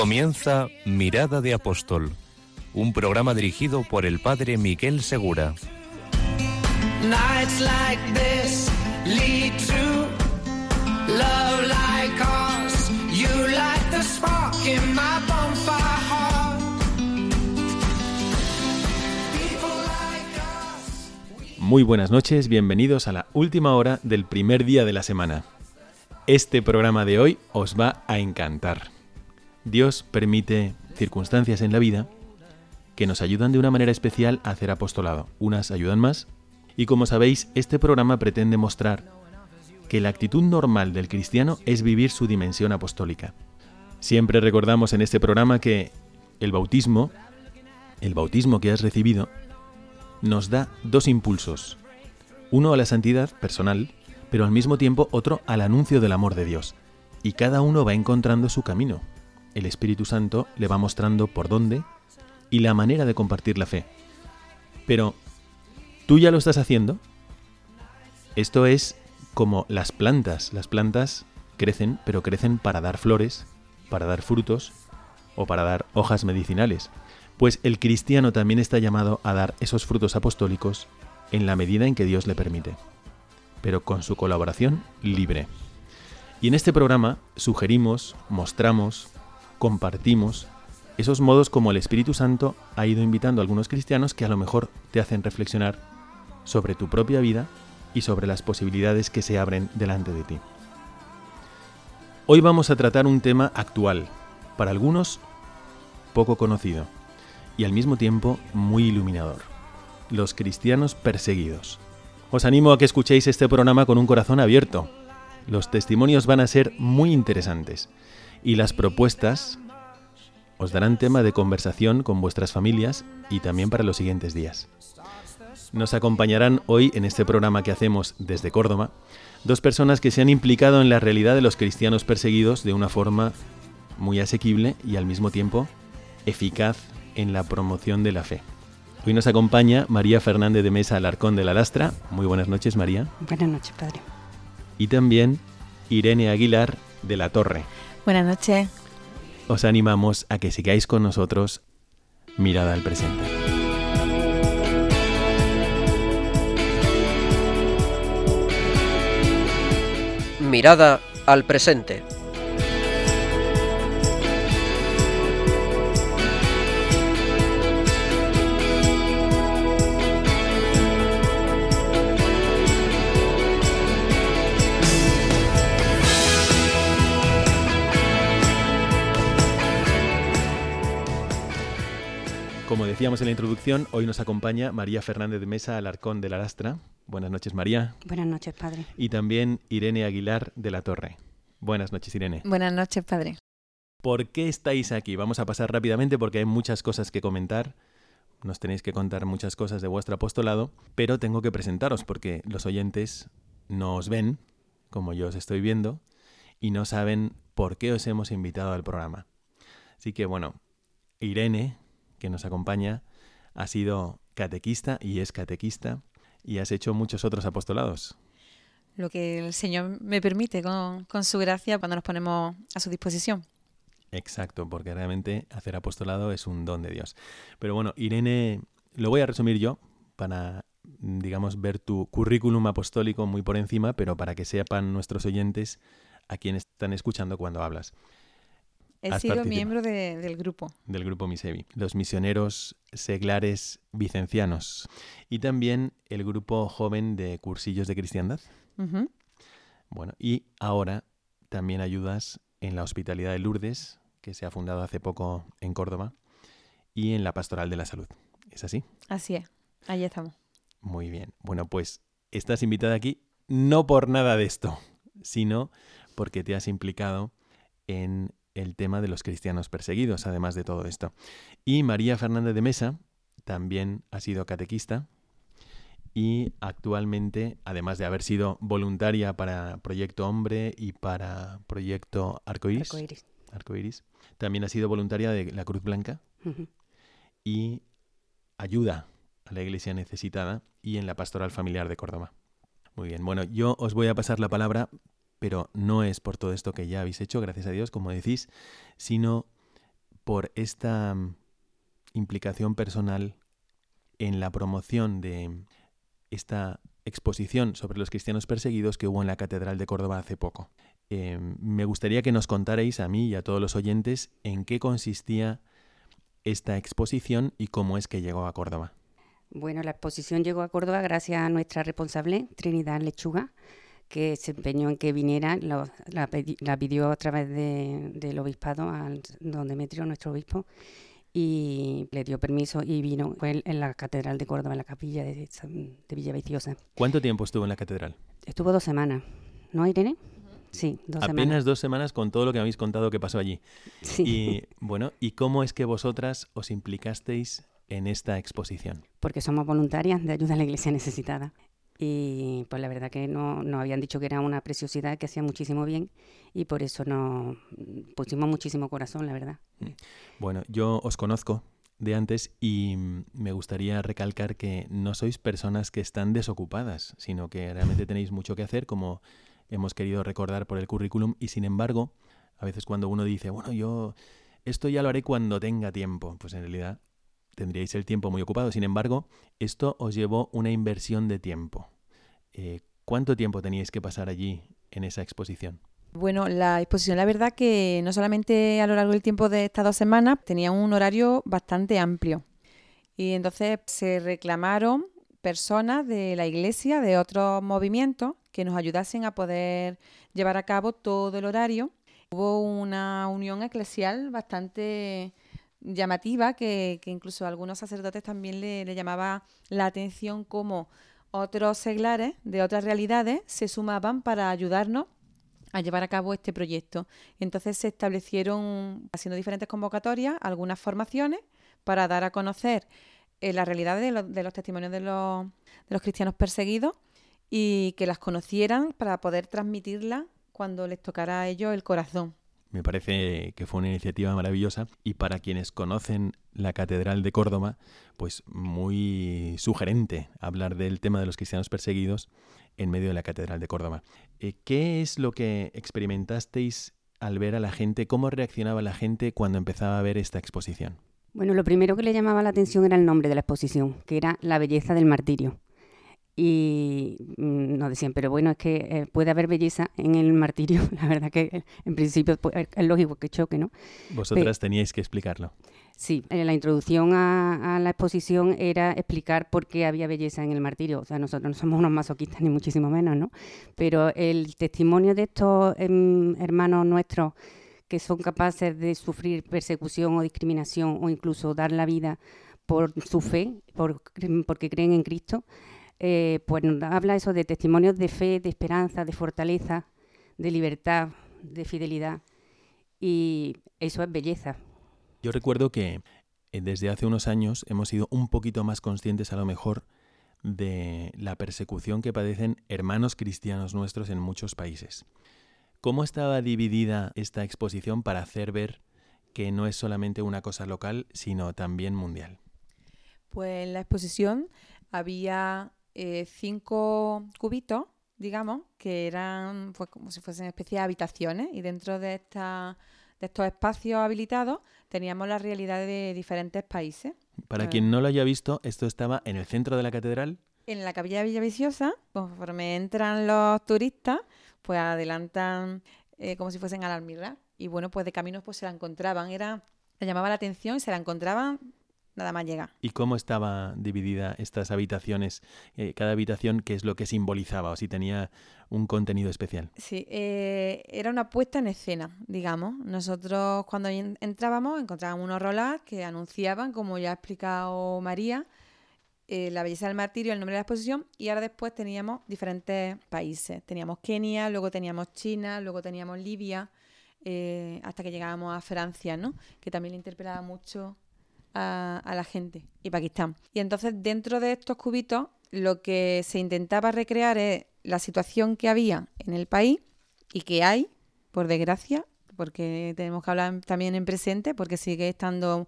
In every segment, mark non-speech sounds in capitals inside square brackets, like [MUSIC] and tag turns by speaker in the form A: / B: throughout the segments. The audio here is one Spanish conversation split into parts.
A: Comienza Mirada de Apóstol, un programa dirigido por el padre Miguel Segura.
B: Nights like this lead to love like ours. You light the spark in my bonfire heart. People like us.
C: Muy buenas noches, bienvenidos a la última hora del primer día de la semana. Este programa de hoy os va a encantar. Dios permite circunstancias en la vida que nos ayudan de una manera especial a hacer apostolado. Unas ayudan más. Y como sabéis, este programa pretende mostrar que la actitud normal del cristiano es vivir su dimensión apostólica. Siempre recordamos en este programa que el bautismo, el bautismo que has recibido, nos da dos impulsos. Uno a la santidad personal, pero al mismo tiempo otro al anuncio del amor de Dios. Y cada uno va encontrando su camino. El Espíritu Santo le va mostrando por dónde y la manera de compartir la fe. Pero, ¿tú ya lo estás haciendo? Esto es como las plantas. Las plantas crecen, pero crecen para dar flores, para dar frutos o para dar hojas medicinales. Pues el cristiano también está llamado a dar esos frutos apostólicos en la medida en que Dios le permite, pero con su colaboración libre. Y en este programa sugerimos, mostramos, compartimos esos modos como el Espíritu Santo ha ido invitando a algunos cristianos que a lo mejor te hacen reflexionar sobre tu propia vida y sobre las posibilidades que se abren delante de ti. Hoy vamos a tratar un tema actual, para algunos poco conocido y al mismo tiempo muy iluminador. Los cristianos perseguidos. Os animo a que escuchéis este programa con un corazón abierto. Los testimonios van a ser muy interesantes y las propuestas os darán tema de conversación con vuestras familias y también para los siguientes días. Nos acompañarán hoy en este programa que hacemos desde Córdoba dos personas que se han implicado en la realidad de los cristianos perseguidos de una forma muy asequible y al mismo tiempo eficaz en la promoción de la fe. Hoy nos acompaña María Fernández de Mesa Alarcón de la Lastra. Muy buenas noches, María.
D: Buenas noches, padre.
C: Y también Irene Aguilar de la Torre.
E: Buenas noches.
C: Os animamos a que sigáis con nosotros Mirada al presente.
F: Mirada al presente.
C: Decíamos en la introducción, hoy nos acompaña María Fernández de Mesa Alarcón de la Lastra. Buenas noches, María.
D: Buenas noches, padre.
C: Y también Irene Aguilar de la Torre. Buenas noches, Irene.
E: Buenas noches, padre.
C: ¿Por qué estáis aquí? Vamos a pasar rápidamente porque hay muchas cosas que comentar. Nos tenéis que contar muchas cosas de vuestro apostolado, pero tengo que presentaros porque los oyentes no os ven, como yo os estoy viendo, y no saben por qué os hemos invitado al programa. Así que bueno, Irene, que nos acompaña, ha sido catequista y es catequista y has hecho muchos otros apostolados.
E: Lo que el Señor me permite con, con su gracia cuando nos ponemos a su disposición.
C: Exacto, porque realmente hacer apostolado es un don de Dios. Pero bueno, Irene, lo voy a resumir yo para, digamos, ver tu currículum apostólico muy por encima, pero para que sepan nuestros oyentes a quienes están escuchando cuando hablas.
E: He sido miembro de- del grupo.
C: del grupo Misevi, los misioneros seglares vicencianos y también el grupo joven de cursillos de cristiandad. Bueno, y ahora también ayudas en la Hospitalidad de Lourdes, que se ha fundado hace poco en Córdoba, y en la Pastoral de la Salud. ¿Es así?
E: Así es. Ahí estamos.
C: Muy bien. Bueno, pues estás invitada aquí no por nada de esto, sino porque te has implicado en el tema de los cristianos perseguidos, además de todo esto. Y María Fernández de Mesa también ha sido catequista y actualmente, además de haber sido voluntaria para Proyecto Hombre y para Proyecto Arcoiris. Arcoiris, también ha sido voluntaria de la Cruz Blanca y ayuda a la iglesia necesitada y en la pastoral familiar de Córdoba. Muy bien, bueno, yo os voy a pasar la palabra, pero no es por todo esto que ya habéis hecho, gracias a Dios, como decís, sino por esta mm, implicación personal en la promoción de esta exposición sobre los cristianos perseguidos que hubo en la Catedral de Córdoba hace poco. Eh, me gustaría que nos contarais a mí y a todos los oyentes en qué consistía esta exposición y cómo es que llegó a Córdoba.
D: Bueno, la exposición llegó a Córdoba gracias a nuestra responsable, Trinidad Lechuga, que se empeñó en que viniera, lo- la, la pidió a través de- del obispado, al don Demetrio, nuestro obispo, y le dio permiso y vino Fue en- la Catedral de Córdoba, en la capilla de, de Villaviciosa.
C: ¿Cuánto tiempo estuvo en la catedral?
D: Estuvo dos semanas, ¿no, Irene? Sí, dos
C: Apenas
D: semanas.
C: dos semanas con todo lo que habéis contado que pasó allí.
D: Sí.
C: Y bueno, ¿y cómo es que vosotras os implicasteis en esta exposición?
D: porque somos voluntarias de ayuda a la iglesia necesitada. Y pues la verdad que no, nos habían dicho que era una preciosidad que hacía muchísimo bien y por eso nos pusimos muchísimo corazón, la verdad.
C: Bueno, yo os conozco de antes y mm, me gustaría recalcar que no sois personas que están desocupadas, sino que realmente tenéis mucho que hacer, como hemos querido recordar por el currículum, y sin embargo, a veces cuando uno dice, bueno, yo esto ya lo haré cuando tenga tiempo, pues en realidad tendríais el tiempo muy ocupado. Sin embargo, esto os llevó una inversión de tiempo. Eh, ¿Cuánto tiempo teníais que pasar allí en esa exposición?
E: Bueno, la exposición, la verdad que no solamente a lo largo del tiempo de estas dos semanas, tenía un horario bastante amplio. Y entonces se reclamaron personas de la iglesia, de otros movimientos, que nos ayudasen a poder llevar a cabo todo el horario. Hubo una unión eclesial bastante llamativa que, que incluso algunos sacerdotes también le, llamaba la atención como otros seglares de otras realidades se sumaban para ayudarnos a llevar a cabo este proyecto. Entonces se establecieron, haciendo diferentes convocatorias, algunas formaciones para dar a conocer eh, la realidad de, de los testimonios de los, de los cristianos perseguidos y que las conocieran para poder transmitirlas cuando les tocara a ellos el corazón.
C: Me parece que fue una iniciativa maravillosa y para quienes conocen la Catedral de Córdoba, pues muy sugerente hablar del tema de los cristianos perseguidos en medio de la Catedral de Córdoba. Eh, ¿Qué es lo que experimentasteis al ver a la gente? ¿Cómo reaccionaba la gente cuando empezaba a ver esta exposición?
D: Bueno, lo primero que le llamaba la atención era el nombre de la exposición, que era La belleza del martirio. Y mm, nos decían, pero bueno, es que eh, puede haber belleza en el martirio. [LAUGHS] La verdad que eh, en principio pues, es lógico que choque, ¿no?
C: Vosotras teníais que explicarlo.
D: Sí, eh, la introducción a, a la exposición era explicar por qué había belleza en el martirio. O sea, nosotros no somos unos masoquistas, [LAUGHS] ni muchísimo menos, ¿no? Pero el testimonio de estos em, hermanos nuestros que son capaces de sufrir persecución o discriminación o incluso dar la vida por su fe, por, porque creen en Cristo, eh, pues nos habla eso de testimonios de fe, de esperanza, de fortaleza, de libertad, de fidelidad. Y eso es belleza,
C: Yo recuerdo que eh, desde hace unos años hemos sido un poquito más conscientes a lo mejor de la persecución que padecen hermanos cristianos nuestros en muchos países. ¿Cómo estaba dividida esta exposición para hacer ver que no es solamente una cosa local, sino también mundial?
E: Pues en la exposición había eh, cinco cubitos, digamos, que eran pues, como si fuesen especies de habitaciones y dentro de, esta, de estos espacios habilitados teníamos la realidad de diferentes países.
C: Para quien no lo haya visto, esto estaba en el centro de la catedral.
E: En la capilla de Villaviciosa, conforme entran los turistas, pues adelantan eh, como si fuesen al almirar. Y bueno, pues de caminos pues se la encontraban. Era, le llamaba la atención y se la encontraban nada más llegar.
C: ¿Y cómo estaba dividida estas habitaciones? Eh, cada habitación, ¿qué es lo que simbolizaba o si tenía un contenido especial?
E: Sí, eh, era una puesta en escena, digamos. Nosotros cuando en- entrábamos encontrábamos unos rolas que anunciaban, como ya ha explicado María, eh, la belleza del martirio, el nombre de la exposición, y ahora después teníamos diferentes países. Teníamos Kenia, luego teníamos China, luego teníamos Libia. eh, hasta que llegábamos a Francia, ¿no? Que también le interpelaba mucho a, la gente y Pakistán. Y entonces dentro de estos cubitos lo que se intentaba recrear es la situación que había en el país y que hay, por desgracia, porque tenemos que hablar también en presente, porque sigue estando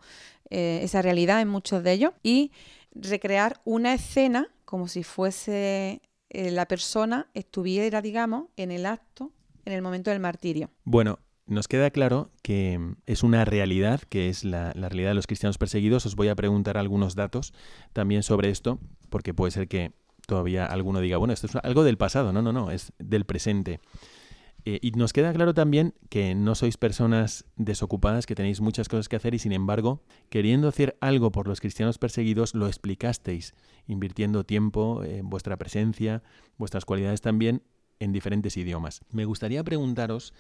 E: eh, esa realidad en muchos de ellos, y recrear una escena como si fuese eh, la persona estuviera, digamos, en el acto, en el momento del martirio.
C: Bueno, nos queda claro que es una realidad, que es la, realidad de los cristianos perseguidos. Os voy a preguntar algunos datos también sobre esto, porque puede ser que todavía alguno diga, bueno, esto es algo del pasado. No, no, no, es del presente. Eh, y nos queda claro también que no sois personas desocupadas, que tenéis muchas cosas que hacer y sin embargo, queriendo hacer algo por los cristianos perseguidos, lo explicasteis, invirtiendo tiempo, en vuestra presencia, vuestras cualidades también, en diferentes idiomas. Me gustaría preguntaros,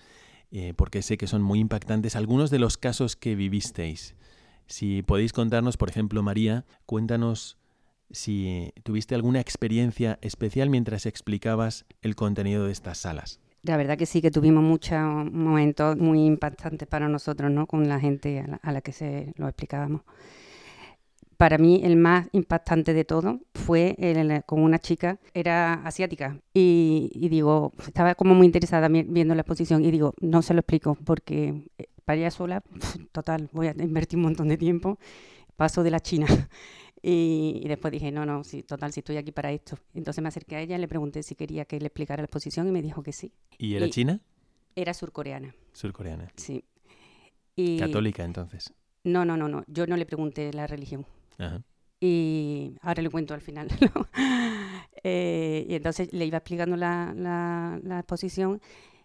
C: eh, porque sé que son muy impactantes, algunos de los casos que vivisteis. Si podéis contarnos, por ejemplo, María, cuéntanos si tuviste alguna experiencia especial mientras explicabas el contenido de estas salas.
D: La verdad que sí, que tuvimos muchos momentos muy impactantes para nosotros, ¿no? Con la gente a la, a la que se lo explicábamos. Para mí el más impactante de todo fue el, con una chica, era asiática, y, y, digo, estaba como muy interesada viendo la exposición y digo, no se lo explico porque eh, para ella sola, [LAUGHS] total, voy a invertir un montón de tiempo, paso de la China. [LAUGHS] Y, y, después dije, no, no, sí, total, si estoy aquí para esto. Entonces me acerqué a ella, le pregunté si quería que le explicara la exposición y me dijo que sí.
C: ¿Y era y china?
D: Era surcoreana.
C: Surcoreana.
D: Sí.
C: Y Católica, entonces.
D: No, no, no, no. Yo no le pregunté la religión. Y ahora le cuento al final. [LAUGHS] eh, y entonces le iba explicando la, exposición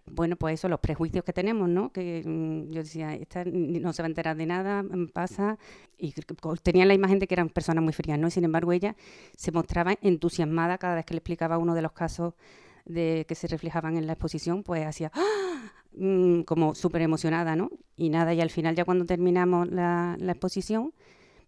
D: bueno, pues eso, los prejuicios que tenemos, ¿no? Que mmm, yo decía, esta no se va a enterar de nada, pasa, y tenía la imagen de que eran personas muy frías, ¿no? Sin embargo ella se mostraba entusiasmada cada vez que le explicaba uno de los casos de que se reflejaban en la exposición, pues hacía ¡Ah! mmm, como súper emocionada, ¿no? Y nada, y al final ya cuando terminamos la exposición,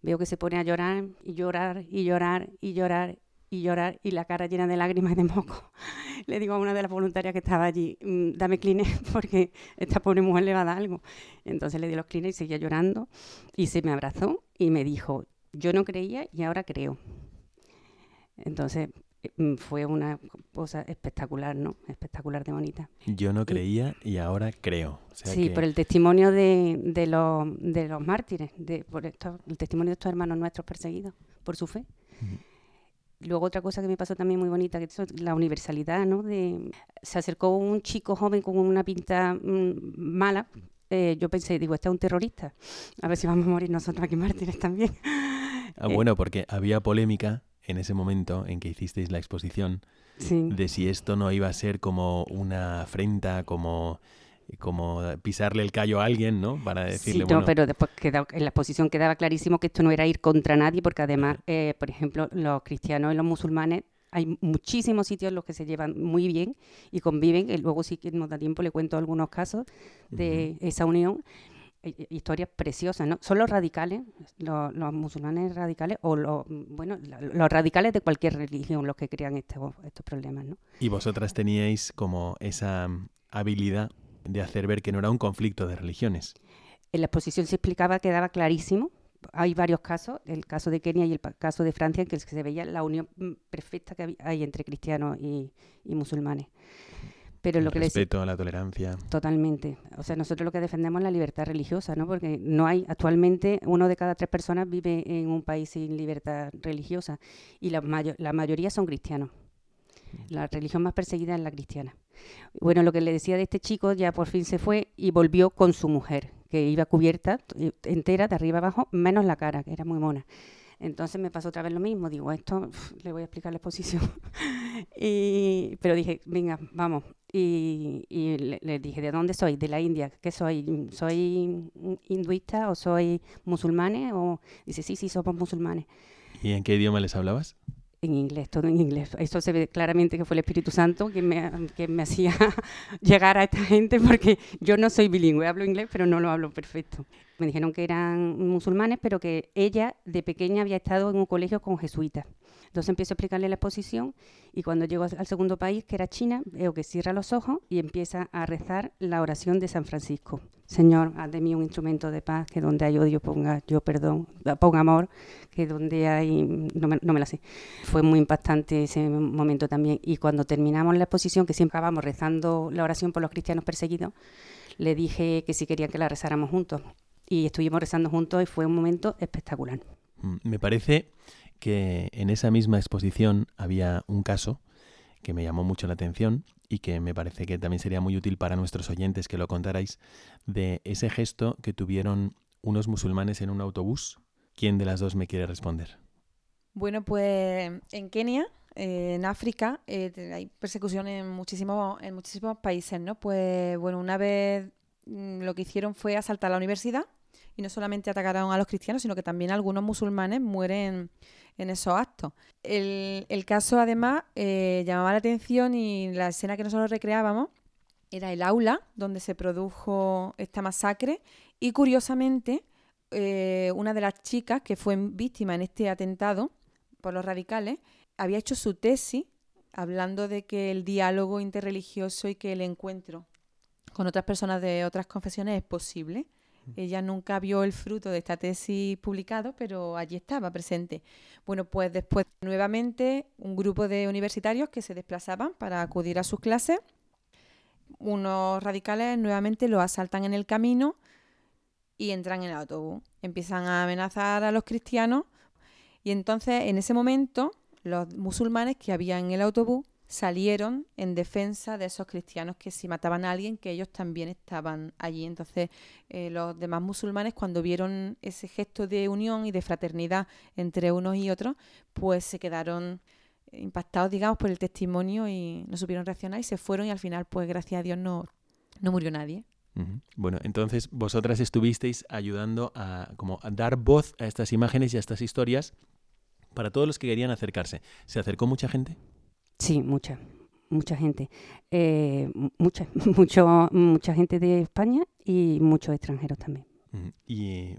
D: veo que se pone a llorar y llorar y llorar y llorar y llorar y la cara llena de lágrimas y de moco. [LAUGHS] Le digo a una de las voluntarias que estaba allí, mmm, dame clines [LAUGHS] porque esta pobre mujer le va a dar algo. Entonces le di los clines y seguía llorando y se me abrazó y me dijo, yo no creía y ahora creo. Entonces fue una cosa espectacular, ¿no? Espectacular de bonita.
C: Yo no creía y, y ahora creo.
D: O sea sí, que... por el testimonio de, de, los, de los mártires, de, por esto, el testimonio de estos hermanos nuestros perseguidos por su fe. Uh -huh. Luego otra cosa que me pasó también muy bonita, que es la universalidad, ¿no? De, se acercó un chico joven con una pinta mmm, mala. Eh, yo pensé, digo, este es un terrorista. A ver si vamos a morir nosotros aquí mártires también.
C: Ah, bueno, porque había polémica en ese momento en que hicisteis la exposición
D: sí.
C: de si esto no iba a ser como una afrenta, como como pisarle el callo a alguien, ¿no? Para decirle,
D: sí, no,
C: bueno...
D: pero después quedó, en la exposición quedaba clarísimo que esto no era ir contra nadie, porque además, eh, por ejemplo, los cristianos y los musulmanes, hay muchísimos sitios en los que se llevan muy bien y conviven, y luego si nos da tiempo le cuento algunos casos de uh -huh. esa unión, historias preciosas, ¿no? Son los radicales, los, los musulmanes radicales, o los, bueno, los radicales de cualquier religión los que crean estos, estos problemas, ¿no?
C: Y vosotras teníais como esa habilidad de hacer ver que no era un conflicto de religiones.
D: En la exposición se explicaba, quedaba clarísimo. Hay varios casos, el caso de Kenia y el caso de Francia, en que se veía la unión perfecta que hay entre cristianos y, y musulmanes. Pero
C: el
D: lo que
C: respeto,
D: les...
C: la tolerancia.
D: Totalmente. O sea, nosotros lo que defendemos es la libertad religiosa, ¿no? Porque no hay, actualmente, uno de cada tres personas vive en un país sin libertad religiosa y la, mayo la mayoría son cristianos. La religión más perseguida es la cristiana. Bueno, lo que le decía de este chico ya por fin se fue y volvió con su mujer, que iba cubierta entera de arriba abajo, menos la cara, que era muy mona. Entonces me pasó otra vez lo mismo, digo, esto uf, le voy a explicar la exposición. [LAUGHS] y, pero dije, venga, vamos. Y, y le, le, dije, ¿de dónde soy? De la India. ¿Qué soy? ¿Soy hinduista o soy musulmanes? O dice, sí, sí, somos musulmanes.
C: ¿Y en qué idioma les hablabas?
D: en inglés, todo en inglés. Eso se ve claramente que fue el Espíritu Santo que me, que me hacía [LAUGHS] llegar a esta gente porque yo no soy bilingüe, hablo inglés, pero no lo hablo perfecto. Me dijeron que eran musulmanes, pero que ella de pequeña había estado en un colegio con jesuitas. Entonces empiezo a explicarle la exposición y cuando llego al segundo país, que era China, veo que cierra los ojos y empieza a rezar la oración de San Francisco. Señor, haz de mí un instrumento de paz, que donde hay odio ponga yo perdón, ponga amor, que donde hay... No me, no me la sé. Fue muy impactante ese momento también. Y cuando terminamos la exposición, que siempre acabamos rezando la oración por los cristianos perseguidos, le dije que si quería que la rezáramos juntos. Y estuvimos rezando juntos y fue un momento espectacular.
C: Mm, me parece que en esa misma exposición había un caso que me llamó mucho la atención y que me parece que también sería muy útil para nuestros oyentes que lo contarais, de ese gesto que tuvieron unos musulmanes en un autobús. ¿Quién de las dos me quiere responder?
E: Bueno, pues en Kenia, eh, en África, eh, hay persecución en muchísimos, en muchísimos países, ¿no? Pues bueno, una vez mm, lo que hicieron fue asaltar la universidad y no solamente atacaron a los cristianos, sino que también algunos musulmanes mueren en esos actos. El, caso además eh, llamaba la atención y la escena que nosotros recreábamos era el aula donde se produjo esta masacre y curiosamente eh, una de las chicas que fue víctima en este atentado por los radicales había hecho su tesis hablando de que el diálogo interreligioso y que el encuentro con otras personas de otras confesiones es posible. Ella nunca vio el fruto de esta tesis publicado, pero allí estaba presente. Bueno, pues después nuevamente un grupo de universitarios que se desplazaban para acudir a sus clases. Unos radicales nuevamente lo asaltan en el camino y entran en el autobús. Empiezan a amenazar a los cristianos y entonces en ese momento los musulmanes que había en el autobús salieron en defensa de esos cristianos que si mataban a alguien, que ellos también estaban allí. Entonces, eh, los demás musulmanes, cuando vieron ese gesto de unión y de fraternidad entre unos y otros, pues se quedaron impactados, digamos, por el testimonio y no supieron reaccionar y se fueron y al final, pues gracias a Dios, no, no murió nadie.
C: Bueno, entonces vosotras estuvisteis ayudando a, como a dar voz a estas imágenes y a estas historias para todos los que querían acercarse. ¿Se acercó mucha gente?
D: Sí, mucha, mucha gente. Eh, mucha, [LAUGHS] mucho, mucha gente de España y muchos extranjeros también.
C: ¿Y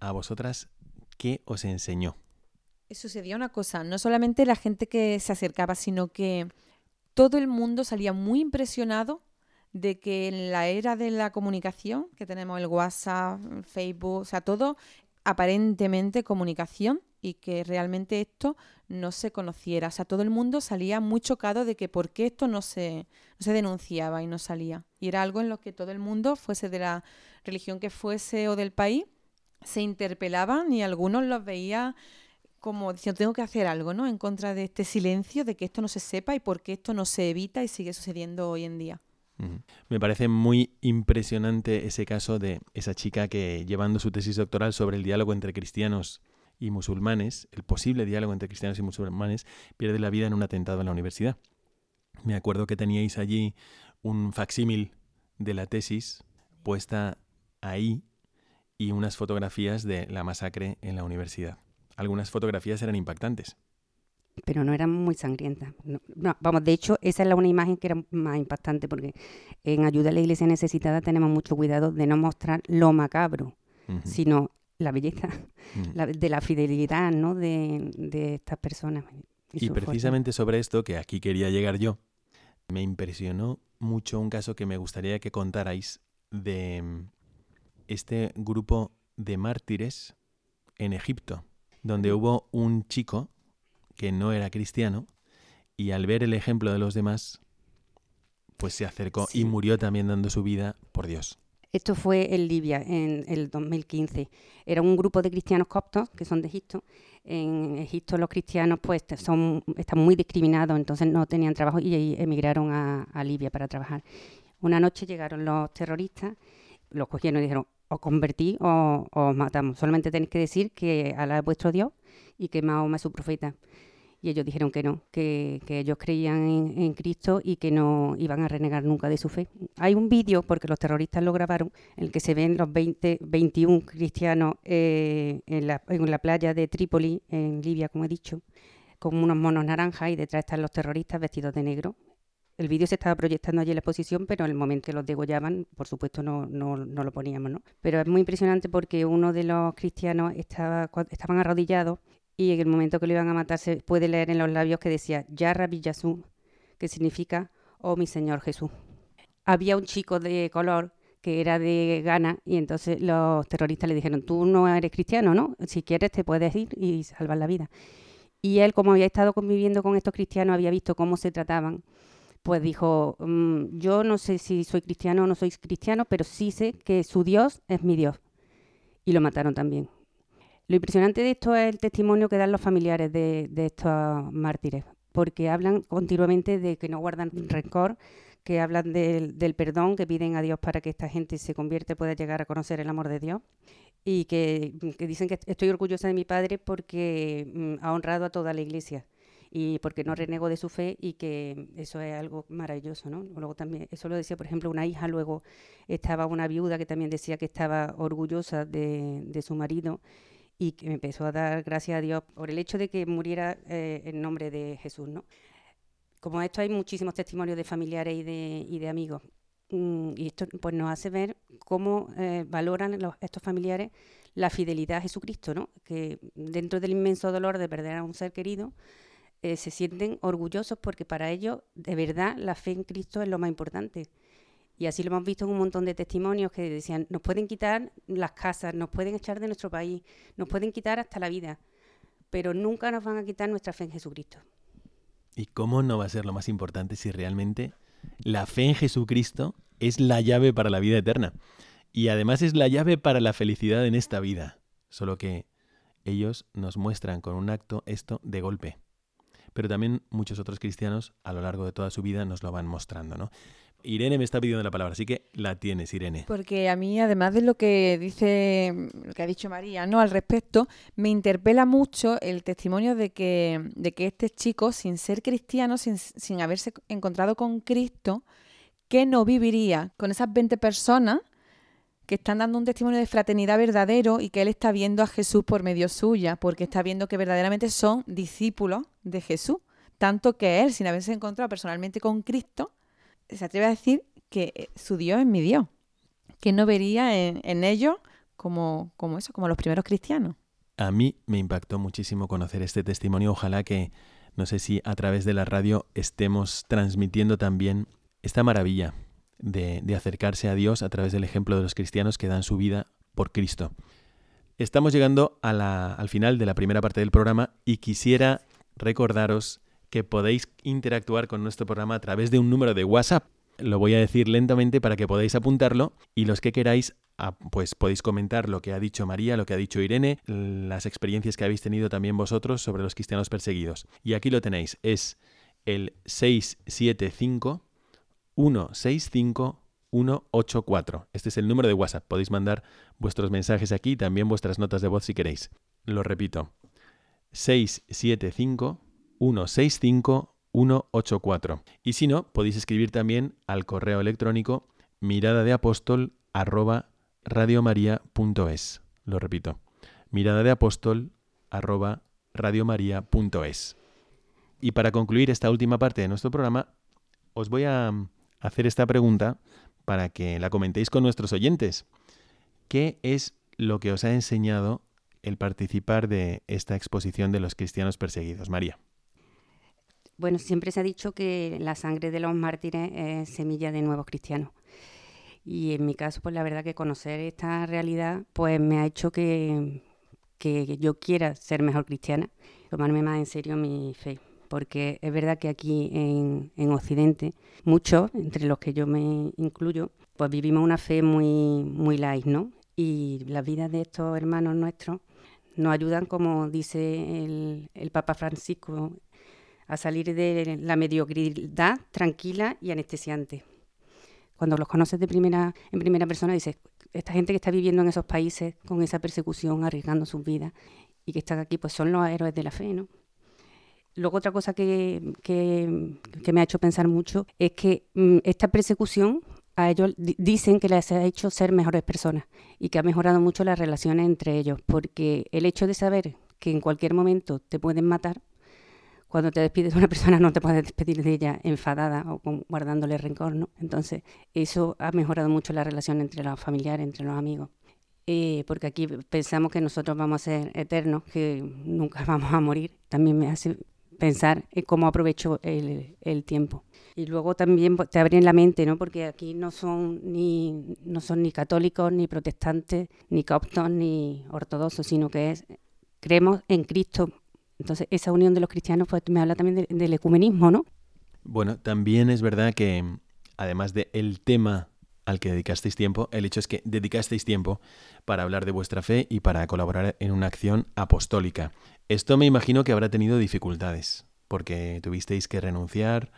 C: a vosotras qué os enseñó?
E: Sucedía una cosa, no solamente la gente que se acercaba, sino que todo el mundo salía muy impresionado de que en la era de la comunicación, que tenemos el WhatsApp, Facebook, o sea, todo aparentemente comunicación, y que realmente esto no se conociera. O sea, todo el mundo salía muy chocado de que por qué esto no se, no se denunciaba y no salía. Y era algo en lo que todo el mundo, fuese de la religión que fuese o del país, se interpelaban y algunos los veía como diciendo tengo que hacer algo, ¿no? En contra de este silencio, de que esto no se sepa y por qué esto no se evita y sigue sucediendo hoy en día.
C: Me parece muy impresionante ese caso de esa chica que llevando su tesis doctoral sobre el diálogo entre cristianos y musulmanes, el posible diálogo entre cristianos y musulmanes, pierde la vida en un atentado en la universidad. Me acuerdo que teníais allí un facsímil de la tesis puesta ahí y unas fotografías de la masacre en la universidad. Algunas fotografías eran impactantes.
D: Pero no eran muy sangrientas. vamos, de hecho, esa es la una imagen que era más impactante porque en Ayuda a la Iglesia Necesitada tenemos mucho cuidado de no mostrar lo macabro, sino la belleza, mm. de la fidelidad ¿no? de, estas personas.
C: Y, precisamente sobre esto, que aquí quería llegar yo, me impresionó mucho un caso que me gustaría que contarais de mm, este grupo de mártires en Egipto, donde hubo un chico que no era cristiano y al ver el ejemplo de los demás, pues se acercó y murió también dando su vida por Dios.
D: Esto fue en Libia en el 2015. Era un grupo de cristianos coptos que son de Egipto. En Egipto los cristianos pues son, están muy discriminados, entonces no tenían trabajo y emigraron a, Libia para trabajar. Una noche llegaron los terroristas, los cogieron y dijeron, os convertí o os matamos. Solamente tenéis que decir que Alá es vuestro Dios y que Mahoma es su profeta y ellos dijeron que no, que, ellos creían en, Cristo y que no iban a renegar nunca de su fe. Hay un vídeo, porque los terroristas lo grabaron, en el que se ven los 20, 21 cristianos eh, en, la, en la playa de Trípoli, en Libia, como he dicho, con unos monos naranjas y detrás están los terroristas vestidos de negro. el vídeo se estaba proyectando allí en la exposición, pero en el momento que los degollaban, por supuesto, no, no, no lo poníamos, ¿no? Pero es muy impresionante porque uno de los cristianos estaba, estaban arrodillados y en el momento que lo iban a matar se puede leer en los labios que decía, Ya Rabbi que significa, oh mi Señor Jesús. Había un chico de color que era de Ghana y entonces los terroristas le dijeron, tú no eres cristiano, ¿no? Si quieres te puedes ir y salvar la vida. Y él, como había estado conviviendo con estos cristianos, había visto cómo se trataban pues dijo, mm, yo no sé si soy cristiano o no soy cristiano, pero sí sé que su Dios es mi Dios. Y lo mataron también. Lo impresionante de esto es el testimonio que dan los familiares de, estos mártires, porque hablan continuamente de que no guardan rencor, que hablan del, perdón, que piden a Dios para que esta gente se convierta y pueda llegar a conocer el amor de Dios. Y que, que dicen que estoy orgullosa de mi padre porque mm, ha honrado a toda la iglesia y porque no renego de su fe y que eso es algo maravilloso, ¿no? Luego también, eso lo decía, por ejemplo, una hija, luego estaba una viuda que también decía que estaba orgullosa de, de su marido y que me empezó a dar gracias a Dios por el hecho de que muriera eh, en nombre de Jesús, ¿no? Como esto hay muchísimos testimonios de familiares y de, y de amigos. Mm, y esto pues nos hace ver cómo eh, valoran estos familiares la fidelidad a Jesucristo, ¿no? Que dentro del inmenso dolor de perder a un ser querido, eh, se sienten orgullosos porque para ellos, de verdad, la fe en Cristo es lo más importante. Y así lo hemos visto en un montón de testimonios que decían, nos pueden quitar las casas, nos pueden echar de nuestro país, nos pueden quitar hasta la vida, pero nunca nos van a quitar nuestra fe en Jesucristo.
C: ¿Y cómo no va a ser lo más importante si realmente la fe en Jesucristo es la llave para la vida eterna? Y además es la llave para la felicidad en esta vida. Solo que ellos nos muestran con un acto esto de golpe pero también muchos otros cristianos a lo largo de toda su vida nos lo van mostrando, ¿no? Irene me está pidiendo la palabra, así que la tienes, Irene.
E: Porque a mí, además de lo que dice, lo que ha dicho María, ¿no? Al respecto, me interpela mucho el testimonio de que, de que este chico, sin ser cristiano, sin, sin haberse encontrado con Cristo, que no viviría con esas 20 personas que están dando un testimonio de fraternidad verdadero y que él está viendo a Jesús por medio suya, porque está viendo que verdaderamente son discípulos de Jesús, tanto que él, sin haberse encontrado personalmente con Cristo, se atreve a decir que eh, su Dios es mi Dios, que no vería en, ellos como, como eso, como los primeros cristianos.
C: A mí me impactó muchísimo conocer este testimonio, ojalá que, no sé si a través de la radio estemos transmitiendo también esta maravilla de, acercarse a Dios a través del ejemplo de los cristianos que dan su vida por Cristo. Estamos llegando al final de la primera parte del programa y quisiera recordaros que podéis interactuar con nuestro programa a través de un número de WhatsApp. Lo voy a decir lentamente para que podáis apuntarlo y los que queráis ah, pues podéis comentar lo que ha dicho María, lo que ha dicho Irene, las experiencias que habéis tenido también vosotros sobre los cristianos perseguidos. Y aquí lo tenéis, es el 675 165 184. Este es el número de WhatsApp. Podéis mandar vuestros mensajes aquí y también vuestras notas de voz si queréis. Lo repito. 675 165 184. Y si no, podéis escribir también al correo electrónico mirada de apóstol arroba radiomaria.es. Lo repito. Mirada de apóstol arroba radiomaria.es. Y para concluir esta última parte de nuestro programa, os voy a hacer esta pregunta para que la comentéis con nuestros oyentes. ¿Qué es lo que os ha enseñado el participar de esta exposición de los cristianos perseguidos? María.
D: Bueno, siempre se ha dicho que la sangre de los mártires es semilla de nuevos cristianos. Y en mi caso, pues la verdad que conocer esta realidad, pues me ha hecho que, que yo quiera ser mejor cristiana, tomarme más en serio mi fe porque es verdad que aquí en, Occidente, muchos, entre los que yo me incluyo, pues vivimos una fe muy, muy light, ¿no? Y las vidas de estos hermanos nuestros nos ayudan, como dice el, el Papa Francisco, a salir de la mediocridad tranquila y anestesiante. Cuando los conoces de primera, en primera persona, dices, esta gente que está viviendo en esos países con esa persecución, arriesgando sus vidas, y que están aquí, pues son los héroes de la fe, ¿no? Luego otra cosa que, me ha hecho pensar mucho es que mm, esta persecución a ellos dicen que les ha hecho ser mejores personas y que ha mejorado mucho las relaciones entre ellos, porque el hecho de saber que en cualquier momento te pueden matar, cuando te despides de una [LAUGHS] persona no te puedes despedir de ella enfadada o guardándole rencor, ¿no? Entonces, eso ha mejorado mucho la relación entre los familiares, entre los amigos. Eh, porque aquí pensamos que nosotros vamos a ser eternos, que nunca [LAUGHS] vamos a morir. También me hace pensar en cómo aprovecho el, el tiempo. Y luego también te abren la mente, ¿no? Porque aquí no son ni no son ni católicos, ni protestantes, ni coptos, ni ortodoxos, sino que es creemos en Cristo. Entonces, esa unión de los cristianos pues me habla también del ecumenismo, ¿no?
C: Bueno, también es verdad que además del el tema al que dedicasteis tiempo, el hecho es que dedicasteis tiempo para hablar de vuestra fe y para colaborar en una acción apostólica. Esto me imagino que habrá tenido dificultades, porque tuvisteis que renunciar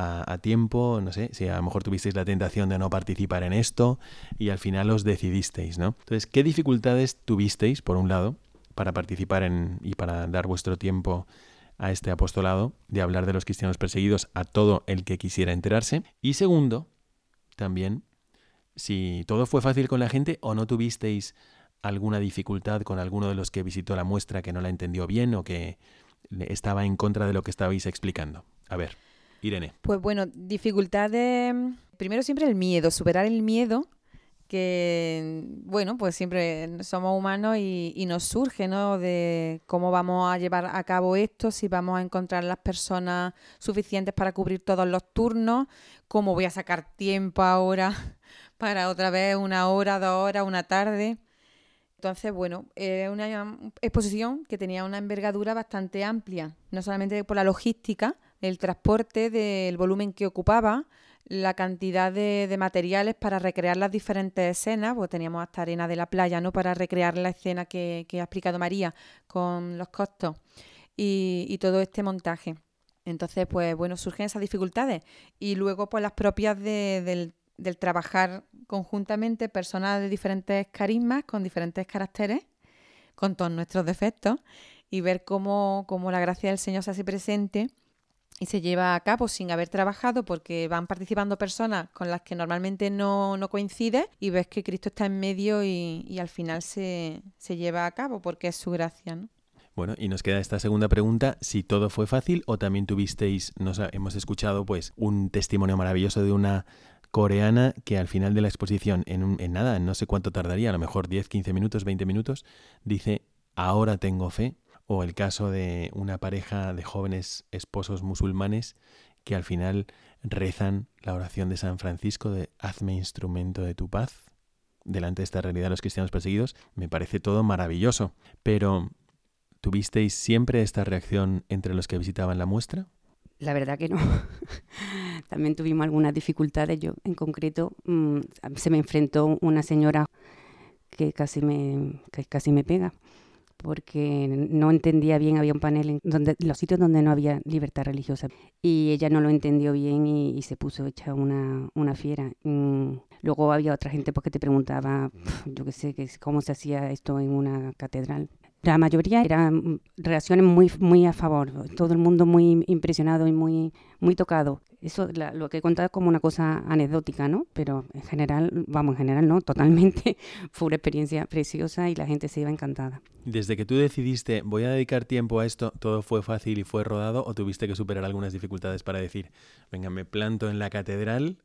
C: a, tiempo, no sé, si a lo mejor tuvisteis la tentación de no participar en esto y al final os decidisteis, ¿no? Entonces, ¿qué dificultades tuvisteis, por un lado, para participar en y para dar vuestro tiempo a este apostolado de hablar de los cristianos perseguidos a todo el que quisiera enterarse? Y segundo, también, si todo fue fácil con la gente o no tuvisteis alguna dificultad con alguno de los que visitó la muestra que no la entendió bien o que estaba en contra de lo que estabais explicando. A ver. Irene.
E: Pues bueno, dificultades. Primero siempre el miedo, superar el miedo que, bueno, pues siempre somos humanos y, nos surge, ¿no? De cómo vamos a llevar a cabo esto, si vamos a encontrar las personas suficientes para cubrir todos los turnos, cómo voy a sacar tiempo ahora [LAUGHS] para otra vez una hora, dos horas, una tarde. Entonces, bueno, es una exposición que tenía una envergadura bastante amplia, no solamente por la logística, el transporte del volumen que ocupaba, la cantidad de, materiales para recrear las diferentes escenas, pues teníamos hasta arena de la playa, ¿no? Para recrear la escena que, ha explicado María con los costos y, todo este montaje. Entonces, pues bueno, surgen esas dificultades. Y luego, pues las propias del, del trabajar conjuntamente personas de diferentes carismas, con diferentes caracteres, con todos nuestros defectos, y ver cómo, cómo la gracia del Señor se hace presente y se lleva a cabo sin haber trabajado porque van participando personas con las que normalmente no, no coincide y ves que Cristo está en medio y, al final se, se, lleva a cabo porque es su gracia. ¿no?
C: Bueno, y nos queda esta segunda pregunta, si todo fue fácil o también tuvisteis, nos hemos escuchado pues un testimonio maravilloso de una coreana que al final de la exposición, en, en nada, en no sé cuánto tardaría, a lo mejor 10, 15 minutos, 20 minutos, dice, ahora tengo fe o el caso de una pareja de jóvenes esposos musulmanes que al final rezan la oración de San Francisco de hazme instrumento de tu paz delante de esta realidad de los cristianos perseguidos, me parece todo maravilloso. Pero, ¿tuvisteis siempre esta reacción entre los que visitaban la muestra?
D: La verdad que no. [LAUGHS] También tuvimos algunas dificultades. Yo, en concreto, mm, se me enfrentó una señora que casi me, que casi me pega porque no entendía bien, había un panel en donde, los sitios donde no había libertad religiosa y ella no lo entendió bien y, se puso hecha una, una fiera. Mm, luego había otra gente porque te preguntaba, yo qué sé, cómo se hacía esto en una catedral. La mayoría eran reacciones muy, muy a favor, todo el mundo muy impresionado y muy, muy tocado eso lo que he contado es como una cosa anecdótica, ¿no? Pero en general, vamos, en general no, [LAUGHS] totalmente fue una experiencia preciosa y la gente se iba encantada.
C: Desde que tú decidiste, voy a dedicar tiempo a esto, ¿todo fue fácil y fue rodado o tuviste que superar algunas dificultades para decir, venga, me planto en la catedral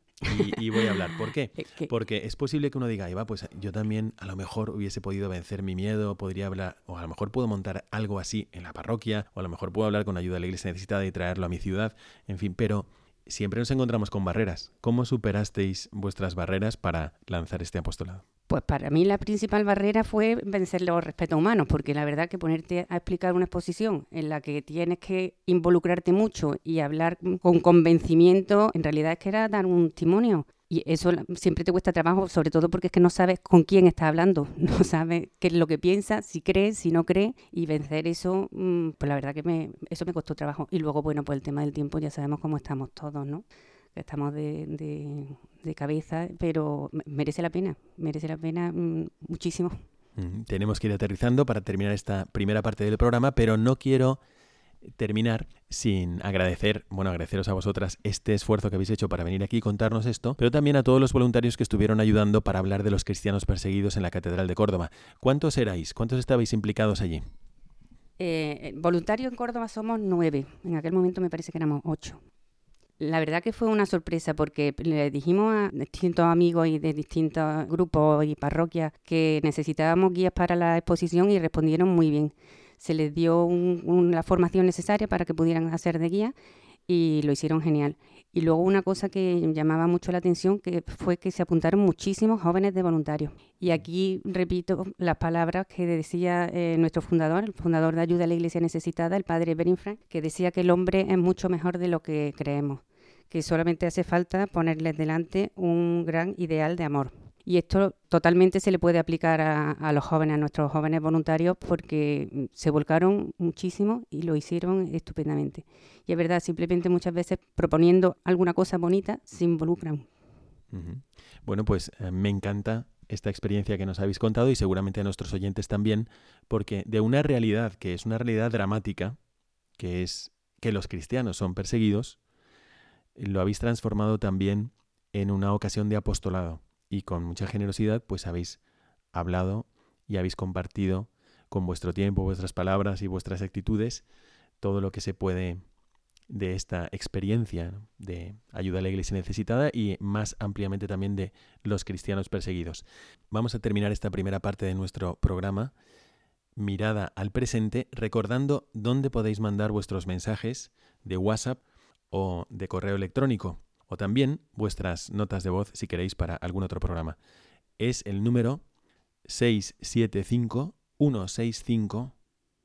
C: y, voy a hablar. ¿Por [LAUGHS] qué? Porque es posible que uno diga, va, pues yo también a lo mejor hubiese podido vencer mi miedo, podría hablar, o a lo mejor puedo montar algo así en la parroquia, o a lo mejor puedo hablar con ayuda de la iglesia necesitada y traerlo a mi ciudad, en fin, pero siempre nos encontramos con barreras. ¿Cómo superasteis vuestras barreras para lanzar este apostolado?
D: Pues para mí la principal barrera fue vencer los respetos humanos, porque la verdad que ponerte a explicar una exposición en la que tienes que involucrarte mucho y hablar con convencimiento, en realidad es que era dar un testimonio. Y eso siempre te cuesta trabajo, sobre todo porque es que no sabes con quién estás hablando, [LAUGHS] no sabes qué es lo que piensa, si crees, si no crees, y vencer eso, mm, pues la verdad que me, eso me costó trabajo. Y luego, bueno, pues el tema del tiempo ya sabemos cómo estamos todos, ¿no? Estamos de, de, cabeza, pero merece la pena, merece la pena mm, muchísimo.
C: Mm, tenemos que ir aterrizando para terminar esta primera parte del programa, pero no quiero terminar sin agradecer, bueno, agradeceros a vosotras este esfuerzo que habéis hecho para venir aquí y contarnos esto, pero también a todos los voluntarios que estuvieron ayudando para hablar de los cristianos perseguidos en la Catedral de Córdoba. ¿Cuántos erais? ¿Cuántos estabais implicados allí?
D: Eh, voluntarios en Córdoba somos nueve. En aquel momento me parece que éramos ocho. La verdad que fue una sorpresa porque le dijimos a distintos amigos y de distintos grupos y parroquias que necesitábamos guías para la exposición y respondieron muy bien. Se les dio la formación necesaria para que pudieran hacer de guía y lo hicieron genial. Y luego una cosa que llamaba mucho la atención que fue que se apuntaron muchísimos jóvenes de voluntarios. Y aquí repito las palabras que decía eh, nuestro fundador, el fundador de Ayuda a la Iglesia Necesitada, el padre Berinfrank, que decía que el hombre es mucho mejor de lo que creemos, que solamente hace falta ponerles delante un gran ideal de amor. Y esto totalmente se le puede aplicar a, los jóvenes, a nuestros jóvenes voluntarios, porque se volcaron muchísimo y lo hicieron estupendamente. Y es verdad, simplemente muchas veces proponiendo alguna cosa bonita se involucran.
C: Bueno, pues eh, me encanta esta experiencia que nos habéis contado y seguramente a nuestros oyentes también, porque de una realidad que es una realidad dramática, que es que los cristianos son perseguidos, lo habéis transformado también en una ocasión de apostolado y con mucha generosidad pues habéis hablado y habéis compartido con vuestro tiempo, vuestras palabras y vuestras actitudes todo lo que se puede de esta experiencia de ayuda a la iglesia necesitada y más ampliamente también de los cristianos perseguidos. Vamos a terminar esta primera parte de nuestro programa, Mirada al presente, recordando dónde podéis mandar vuestros mensajes de WhatsApp o de correo electrónico o también vuestras notas de voz si queréis para algún otro programa. Es el número 675 165